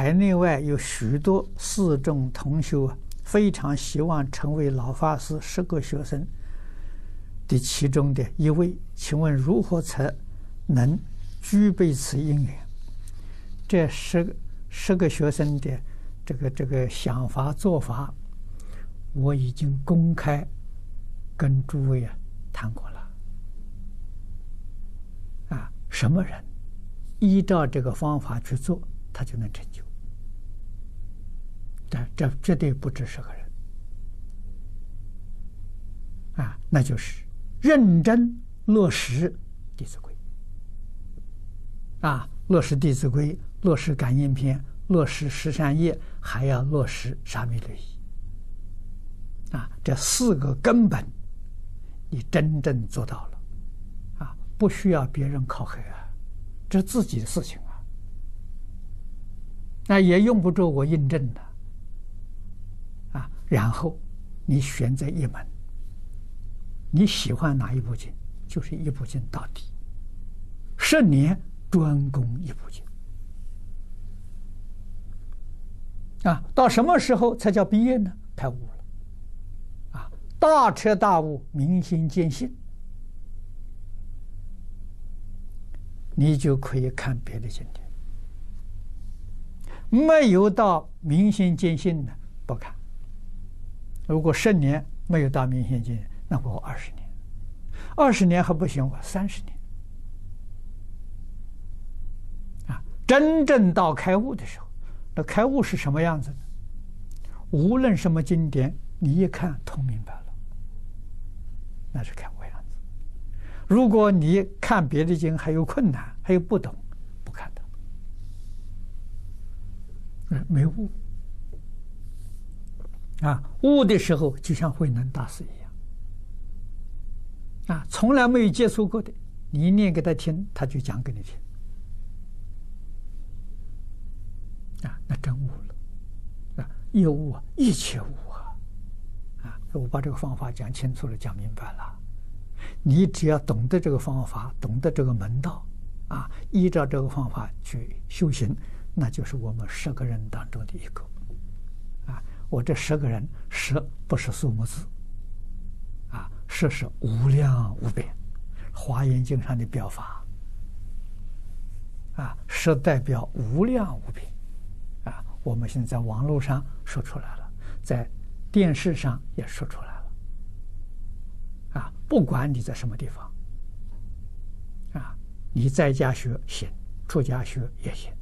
海内外有许多四众同修啊，非常希望成为老法师十个学生的其中的一位，请问如何才能具备此因缘？这十十个学生的这个这个想法做法，我已经公开跟诸位啊谈过了。啊，什么人依照这个方法去做，他就能成就。但这绝对不止十个人。啊，那就是认真落实《弟子规》。啊，落实《弟子规》。落实感应篇，落实十善业，还要落实沙弥律仪。啊，这四个根本，你真正做到了，啊，不需要别人考核啊，这是自己的事情啊。那也用不着我印证的，然后你选择一门，你喜欢哪一部经，就是一部经到底，十年专攻一部经。啊，到什么时候才叫毕业呢？开悟了，啊，大彻大悟，明心见性，你就可以看别的经典。没有到明心见性的不看。如果十年没有到明心见，那我二十年，二十年还不行，我三十年。啊，真正到开悟的时候。那开悟是什么样子呢？无论什么经典，你一看通明白了，那是开悟样子。如果你看别的经还有困难，还有不懂，不看的，嗯，没悟啊！悟的时候就像慧能大师一样啊，从来没有接触过的，你一念给他听，他就讲给你听。啊，那真悟了，啊，一悟啊，一切悟啊，啊，我把这个方法讲清楚了，讲明白了，你只要懂得这个方法，懂得这个门道，啊，依照这个方法去修行，那就是我们十个人当中的一个，我这十个人，十不是数目字，啊，十是无量无边，《华严经》上的表法，啊，十代表无量无边。啊我们现在在网络上说出来了，在电视上也说出来了，啊，不管你在什么地方，啊，你在家学行，出家学也行，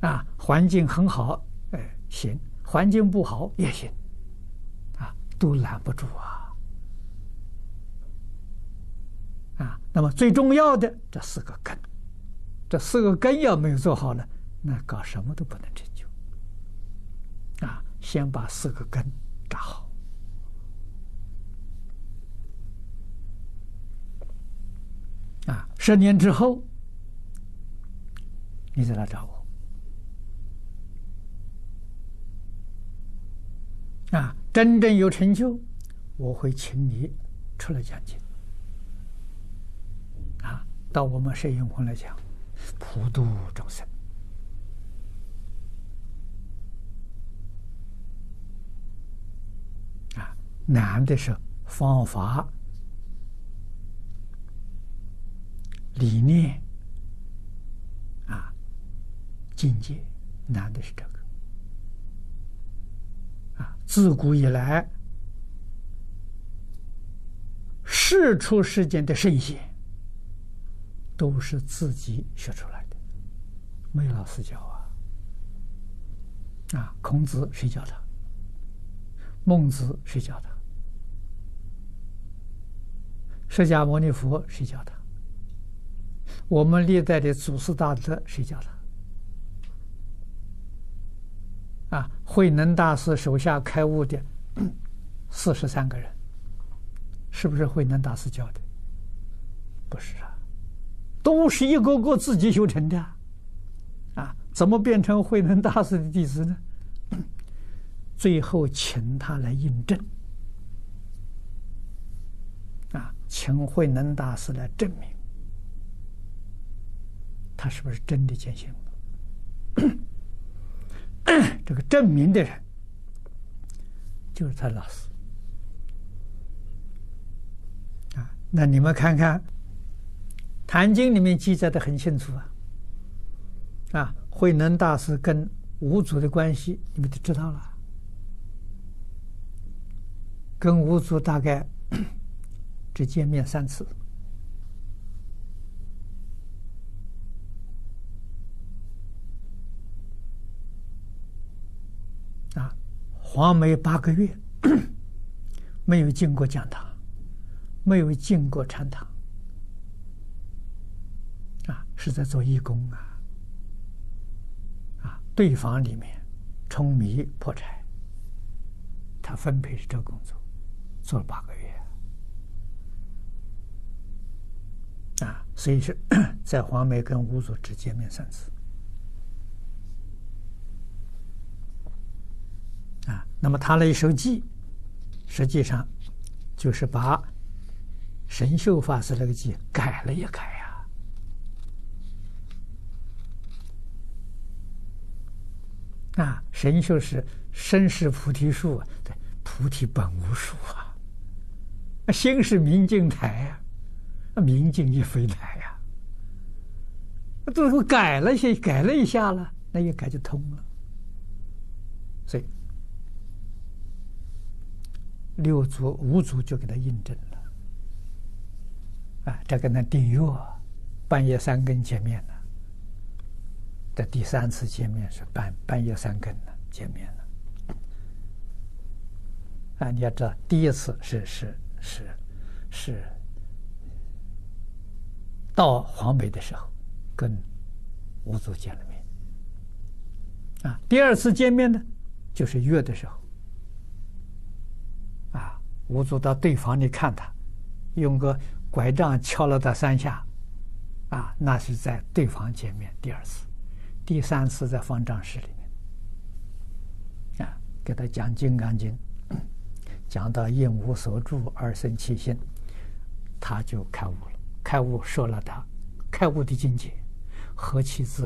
啊，环境很好，哎，行；环境不好也行，啊，都拦不住啊，啊，那么最重要的这四个根，这四个根要没有做好呢，那搞什么都不能成就。啊，先把四个根扎好。啊，十年之后，你再来找我。啊，真正有成就，我会请你出来讲经。啊，到我们摄影棚来讲，普度众生。啊难的是方法、理念啊、境界，难的是这个。自古以来，世出世间的圣贤都是自己学出来的，没老师教啊。啊，孔子谁教他？孟子谁教他？释迦牟尼佛谁教他？我们历代的祖师大德谁教他？啊，慧能大师手下开悟的四十三个人，是不是慧能大师教的？不是啊，都是一个个自己修成的。啊，怎么变成慧能大师的弟子呢？最后请他来印证。啊请慧能大师来证明，他是不是真的见性了？这个证明的人就是他老师啊。那你们看看《坛经》里面记载的很清楚啊，啊，慧能大师跟五祖的关系，你们都知道了。跟五祖大概 只见面三次。啊黄梅八个月没有进过讲堂，没有进过禅堂，啊，是在做义工啊，啊，对方里面舂米破柴，他分配是这工作，做了八个月，啊，所以是 在黄梅跟五祖只见面三次。啊，那么他那一首偈，实际上就是把神秀法师那个偈改了一改呀。啊，神秀是身是菩提树，对，菩提本无树啊，心是明镜台呀，明镜亦非台呀，最后改了些，改了一下了，那一改就通了，所以。六祖、五祖就给他印证了，啊，这跟他订约，半夜三更见面了。这第三次见面是半半夜三更了，见面了。啊，你要知道，第一次是是是是到黄梅的时候，跟五祖见了面。啊，第二次见面呢，就是月的时候。五祖到对房里看他，用个拐杖敲了他三下，啊，那是在对房见面第二次，第三次在方丈室里面，啊，给他讲《金刚经》，讲到应无所住而生其心，他就开悟了，开悟说了他开悟的境界，何其自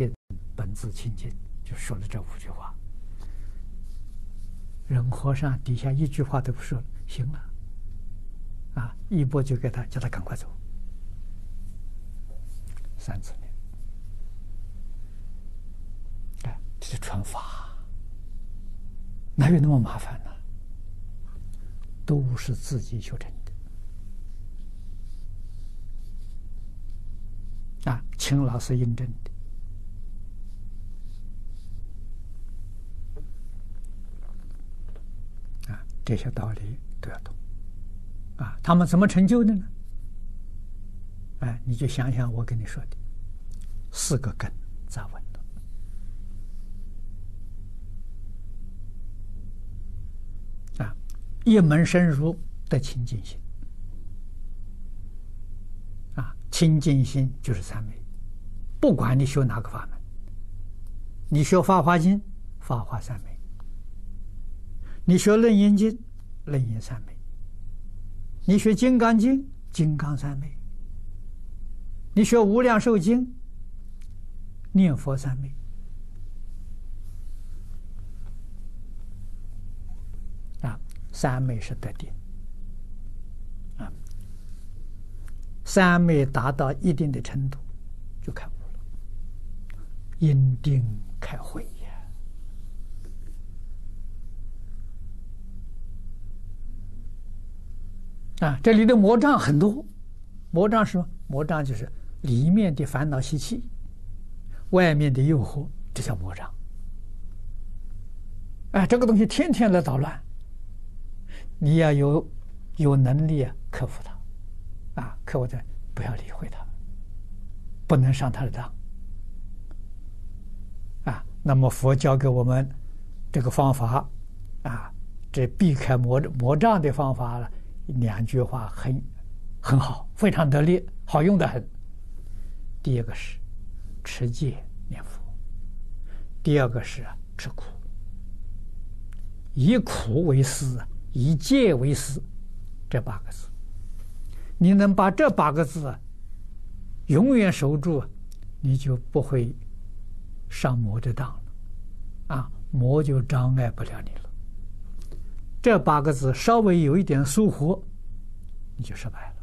本自清净，就说了这五句话。忍和尚底下一句话都不说了，行了。啊！一波就给他，叫他赶快走。三次面，哎，这是传法，哪有那么麻烦呢？都是自己修成的。啊，请老师印证的。啊，这些道理都要懂。啊，他们怎么成就的呢？哎，你就想想我跟你说的四个根扎稳了。啊，一门深入的清净心。啊，清净心就是三昧。不管你学哪个法门，你学《法华经》，法华三昧；你学《楞严经》，楞严三昧。你学《金刚经》，金刚三昧；你学《无量寿经》，念佛三昧。啊，三昧是得定。啊，三昧达到一定的程度，就开悟了。因定开慧。啊，这里的魔障很多，魔障是什么？魔障就是里面的烦恼习气，外面的诱惑，这叫魔障。哎，这个东西天天来捣乱，你要有有能力啊，克服它，啊，克服它，不要理会它，不能上他的当。啊，那么佛教给我们这个方法，啊，这避开魔魔障的方法了。两句话很很好，非常得力，好用的很。第一个是持戒念佛，第二个是吃苦，以苦为师，以戒为师，这八个字，你能把这八个字永远守住，你就不会上魔的当了。啊，魔就障碍不了你了。这八个字稍微有一点疏忽，你就失败了。